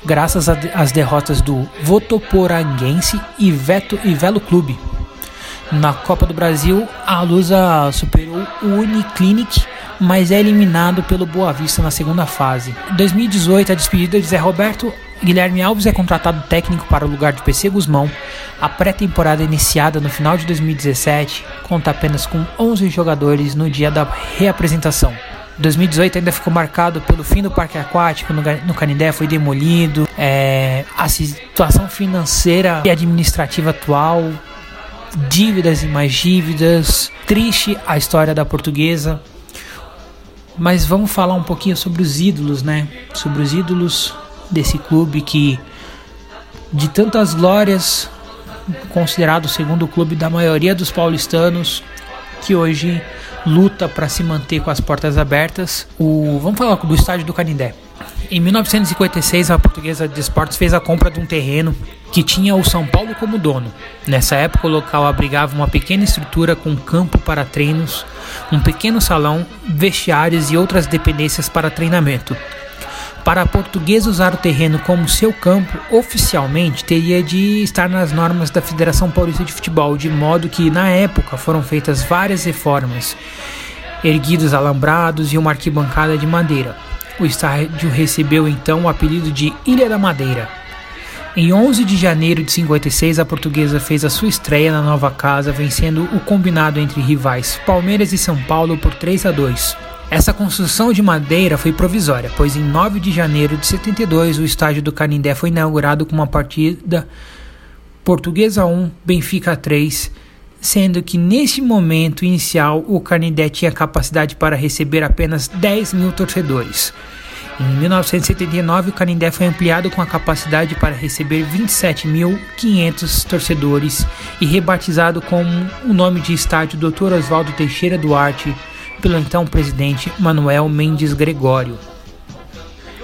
graças às derrotas do Votoporanguense e, Veto, e Velo Clube. Na Copa do Brasil, a Lusa superou o Uniclinic, mas é eliminado pelo Boa Vista na segunda fase. Em 2018, a despedida de Zé Roberto Guilherme Alves é contratado técnico para o lugar de PC Guzmão. A pré-temporada iniciada no final de 2017 conta apenas com 11 jogadores no dia da reapresentação. 2018 ainda ficou marcado pelo fim do parque aquático no, Canindé, foi demolido. É, a situação financeira e administrativa atual, dívidas e mais dívidas. Triste a história da portuguesa. Mas vamos falar um pouquinho sobre os ídolos, né? Sobre os ídolos desse clube que, de tantas glórias, considerado o segundo clube da maioria dos paulistanos, que hoje luta para se manter com as portas abertas. O, vamos falar do estádio do Canindé. Em 1956, a Portuguesa de Esportes fez a compra de um terreno que tinha o São Paulo como dono. Nessa época, o local abrigava uma pequena estrutura com campo para treinos, um pequeno salão, vestiários e outras dependências para treinamento. Para a portuguesa usar o terreno como seu campo, oficialmente teria de estar nas normas da Federação Paulista de Futebol, de modo que na época foram feitas várias reformas, erguidos alambrados e uma arquibancada de madeira. O estádio recebeu então o apelido de Ilha da Madeira. Em 11 de janeiro de 56, a portuguesa fez a sua estreia na nova casa, vencendo o combinado entre rivais Palmeiras e São Paulo por 3 a 2. Essa construção de madeira foi provisória, pois em 9 de janeiro de 72 o estádio do Canindé foi inaugurado com uma partida Portuguesa 1, Benfica 3, sendo que nesse momento inicial o Canindé tinha capacidade para receber apenas 10 mil torcedores. Em 1979, o Canindé foi ampliado com a capacidade para receber 27.500 torcedores e rebatizado com o nome de estádio Dr. Oswaldo Teixeira Duarte pelo então presidente Manuel Mendes Gregório.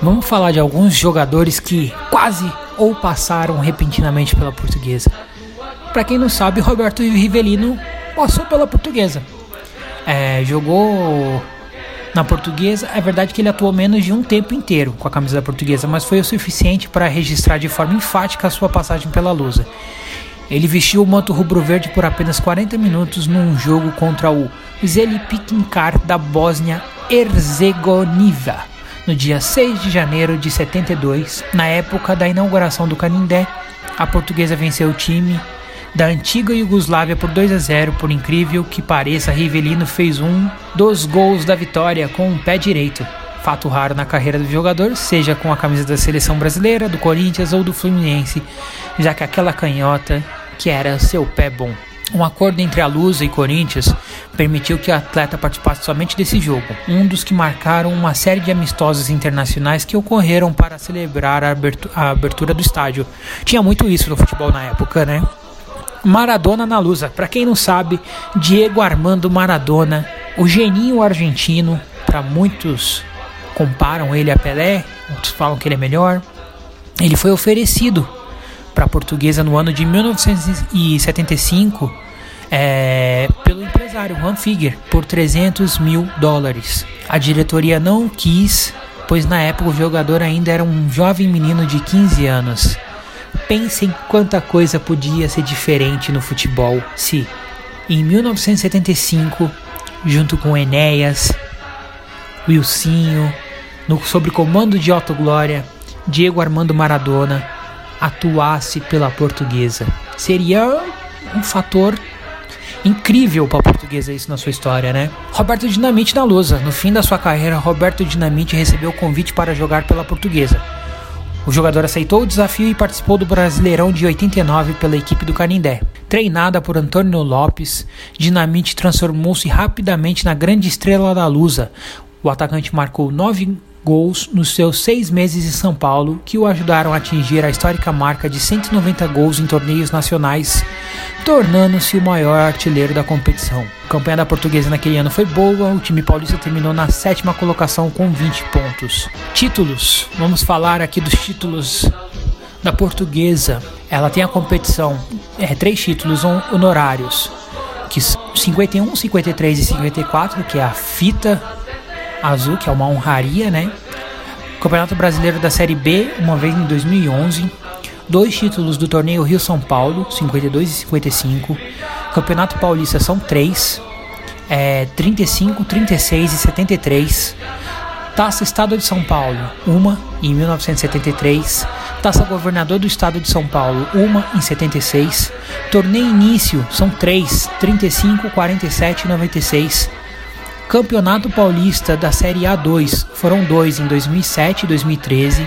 Vamos falar de alguns jogadores que quase ou passaram repentinamente pela portuguesa. Para quem não sabe, Roberto Rivelino passou pela portuguesa. É, jogou na portuguesa. É verdade que ele atuou menos de um tempo inteiro com a camisa da portuguesa, mas foi o suficiente para registrar de forma enfática a sua passagem pela Lusa. Ele vestiu o manto rubro-verde por apenas 40 minutos num jogo contra o Zelipikinkar da Bósnia-Herzegovina, no dia 6 de janeiro de 72. Na época da inauguração do Canindé, a portuguesa venceu o time da antiga Iugoslávia por 2 a 0. Por incrível que pareça, Rivelino fez um dos gols da vitória com o pé direito. Fato raro na carreira do jogador, seja com a camisa da seleção brasileira, do Corinthians ou do Fluminense, já que aquela canhota que era seu pé bom. Um acordo entre a Lusa e Corinthians permitiu que o atleta participasse somente desse jogo, um dos que marcaram uma série de amistosos internacionais que ocorreram para celebrar a abertura, do estádio. Tinha muito isso no futebol na época, né? Maradona na Lusa. Para quem não sabe, Diego Armando Maradona, o geninho argentino, para muitos comparam ele a Pelé, outros falam que ele é melhor. Ele foi oferecido para a portuguesa no ano de 1975 é, pelo empresário Juan Figuer por 300 mil dólares. A diretoria não quis, pois na época o jogador ainda era um jovem menino de 15 anos. Pensem quanta coisa podia ser diferente no futebol se, em 1975, junto com Enéas, Wilsinho, no, sob comando de Otto Glória, Diego Armando Maradona, atuasse pela portuguesa. Seria um fator incrível para a portuguesa isso na sua história, né? Roberto Dinamite na Lusa. No fim da sua carreira, Roberto Dinamite recebeu o convite para jogar pela portuguesa. O jogador aceitou o desafio e participou do Brasileirão de 89 pela equipe do Canindé. Treinada por Antônio Lopes, Dinamite transformou-se rapidamente na grande estrela da Lusa. O atacante marcou nove gols nos seus seis meses em São Paulo, que o ajudaram a atingir a histórica marca de 190 gols em torneios nacionais, tornando-se o maior artilheiro da competição. A campanha da portuguesa naquele ano foi boa, o time paulista terminou na sétima colocação com 20 pontos. Títulos, vamos falar aqui dos títulos da portuguesa. Ela tem a competição, é, três títulos honorários, que 51, 53 e 54, que é a fita azul, que é uma honraria, né? Campeonato Brasileiro da Série B, uma vez em 2011. Dois títulos do torneio Rio São Paulo, 52 e 55. Campeonato Paulista são três, é, 35, 36 e 73. Taça Estado de São Paulo, uma em 1973. Taça Governador do Estado de São Paulo, uma em 76. Torneio Início, são três, 35, 47 e 96. Campeonato Paulista da Série A2 foram dois em 2007 e 2013.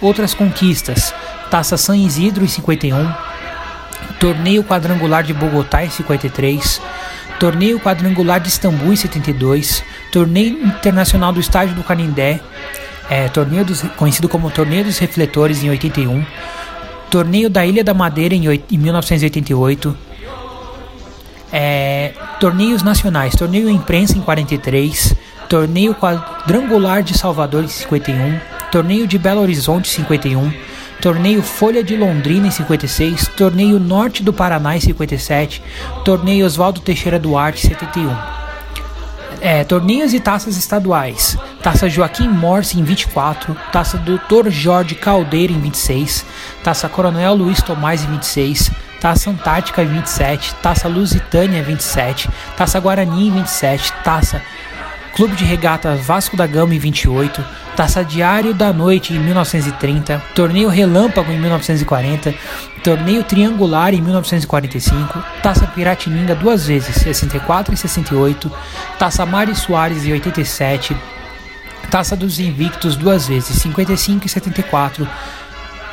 Outras conquistas: Taça San Isidro em 51, Torneio Quadrangular de Bogotá em 53, Torneio Quadrangular de Istambul em 72, Torneio Internacional do Estádio do Canindé, é, torneio dos, conhecido como Torneio dos Refletores em 81, Torneio da Ilha da Madeira em, em 1988 é, torneios nacionais, torneio imprensa em 43, torneio quadrangular de Salvador em 51, torneio de Belo Horizonte em 51, torneio Folha de Londrina em 56, torneio Norte do Paraná em 57, torneio Oswaldo Teixeira Duarte em 71. É, torneios e taças estaduais. Taça Joaquim Morse em 24, Taça Dr. Jorge Caldeira em 26, Taça Coronel Luiz Tomás em 26, Taça Antártica 27, Taça Lusitânia 27, Taça Guarani 27, Taça Clube de Regata Vasco da Gama em 28, Taça Diário da Noite em 1930, Torneio Relâmpago em 1940, Torneio Triangular em 1945, Taça Piratininga duas vezes, 64 e 68, Taça Mari Soares em 87, Taça dos Invictos duas vezes, 55 e 74,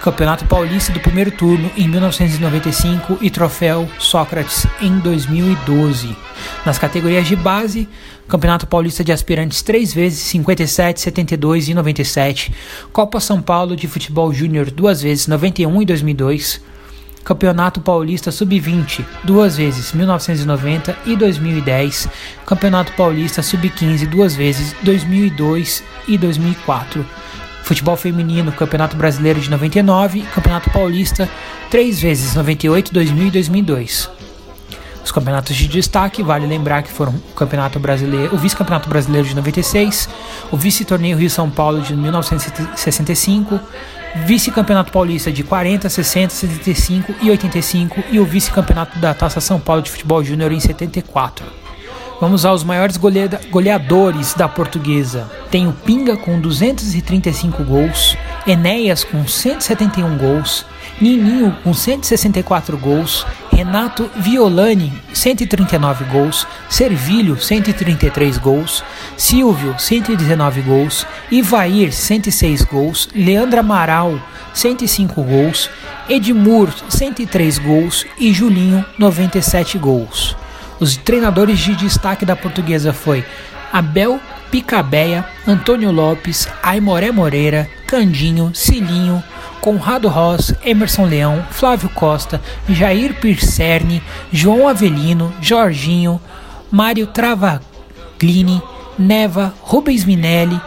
Campeonato Paulista do primeiro turno em 1995 e Troféu Sócrates em 2012. Nas categorias de base, Campeonato Paulista de Aspirantes três vezes, 57, 72 e 97. Copa São Paulo de Futebol Júnior duas vezes, 91 e 2002. Campeonato Paulista Sub-20, duas vezes, 1990 e 2010. Campeonato Paulista Sub-15, duas vezes, 2002 e 2004 futebol feminino, Campeonato Brasileiro de 99, Campeonato Paulista três vezes, 98, 2000 e 2002. Os campeonatos de destaque, vale lembrar que foram o Campeonato Brasileiro, o Vice-Campeonato Brasileiro de 96, o Vice-Torneio Rio-São Paulo de 1965, Vice-Campeonato Paulista de 40, 60, 75 e 85 e o Vice-Campeonato da Taça São Paulo de Futebol Júnior em 74. Vamos aos maiores goleadores da portuguesa. Tem o Pinga com 235 gols, Enéas com 171 gols, Nininho com 164 gols, Renato Violani, 139 gols, Servilho, 133 gols, Silvio, 119 gols, Ivair, 106 gols, Leandro Amaral, 105 gols, Edmur, 103 gols e Julinho, 97 gols. Os treinadores de destaque da portuguesa foi Abel Picabeia, Antônio Lopes, Aimoré Moreira, Candinho, Cilinho, Conrado Ross, Emerson Leão, Flávio Costa, Jair Pircerni, João Avelino, Jorginho, Mário Travaglini, Neva, Rubens Minelli,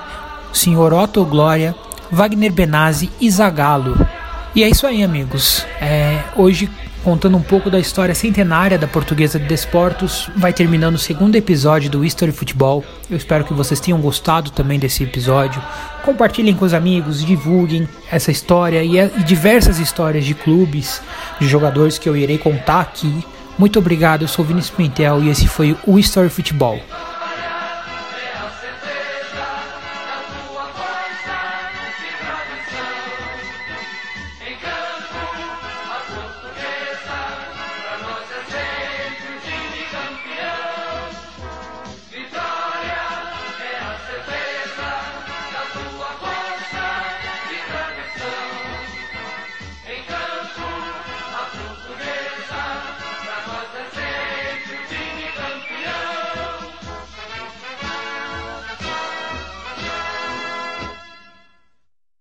Sr. Otto Glória, Wagner Benazzi e Zagallo. E é isso aí, amigos. É, hoje contando um pouco da história centenária da Portuguesa de Desportos. Vai terminando o segundo episódio do History Futebol. Eu espero que vocês tenham gostado também desse episódio. Compartilhem com os amigos, divulguem essa história e, e diversas histórias de clubes, de jogadores que eu irei contar aqui. Muito obrigado, eu sou Vinícius Pimentel e esse foi o History Futebol.